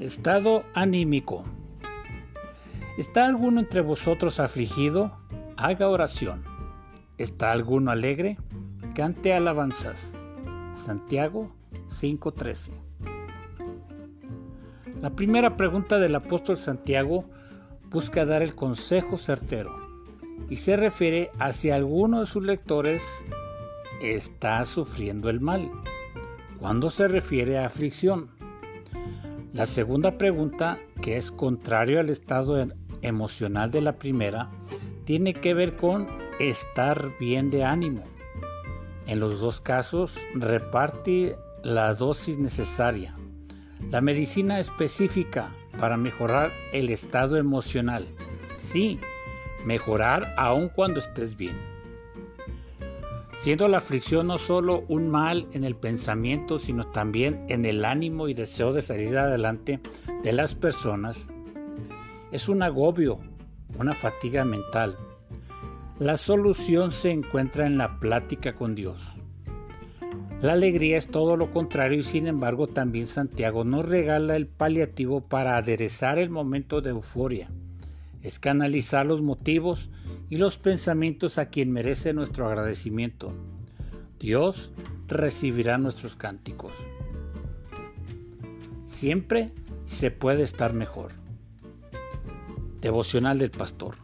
Estado anímico. ¿Está alguno entre vosotros afligido? Haga oración. ¿Está alguno alegre? Cante alabanzas. Santiago 5:13. La primera pregunta del apóstol Santiago busca dar el consejo certero y se refiere a si alguno de sus lectores está sufriendo el mal. Cuando se refiere a aflicción. La segunda pregunta, que es contrario al estado emocional de la primera, tiene que ver con estar bien de ánimo. En los dos casos reparte la dosis necesaria, la medicina específica para mejorar el estado emocional. Sí, mejorar aun cuando estés bien siendo la aflicción no solo un mal en el pensamiento, sino también en el ánimo y deseo de salir adelante de las personas, es un agobio, una fatiga mental. La solución se encuentra en la plática con Dios. La alegría es todo lo contrario y sin embargo también Santiago nos regala el paliativo para aderezar el momento de euforia. Es canalizar los motivos y los pensamientos a quien merece nuestro agradecimiento. Dios recibirá nuestros cánticos. Siempre se puede estar mejor. Devocional del Pastor.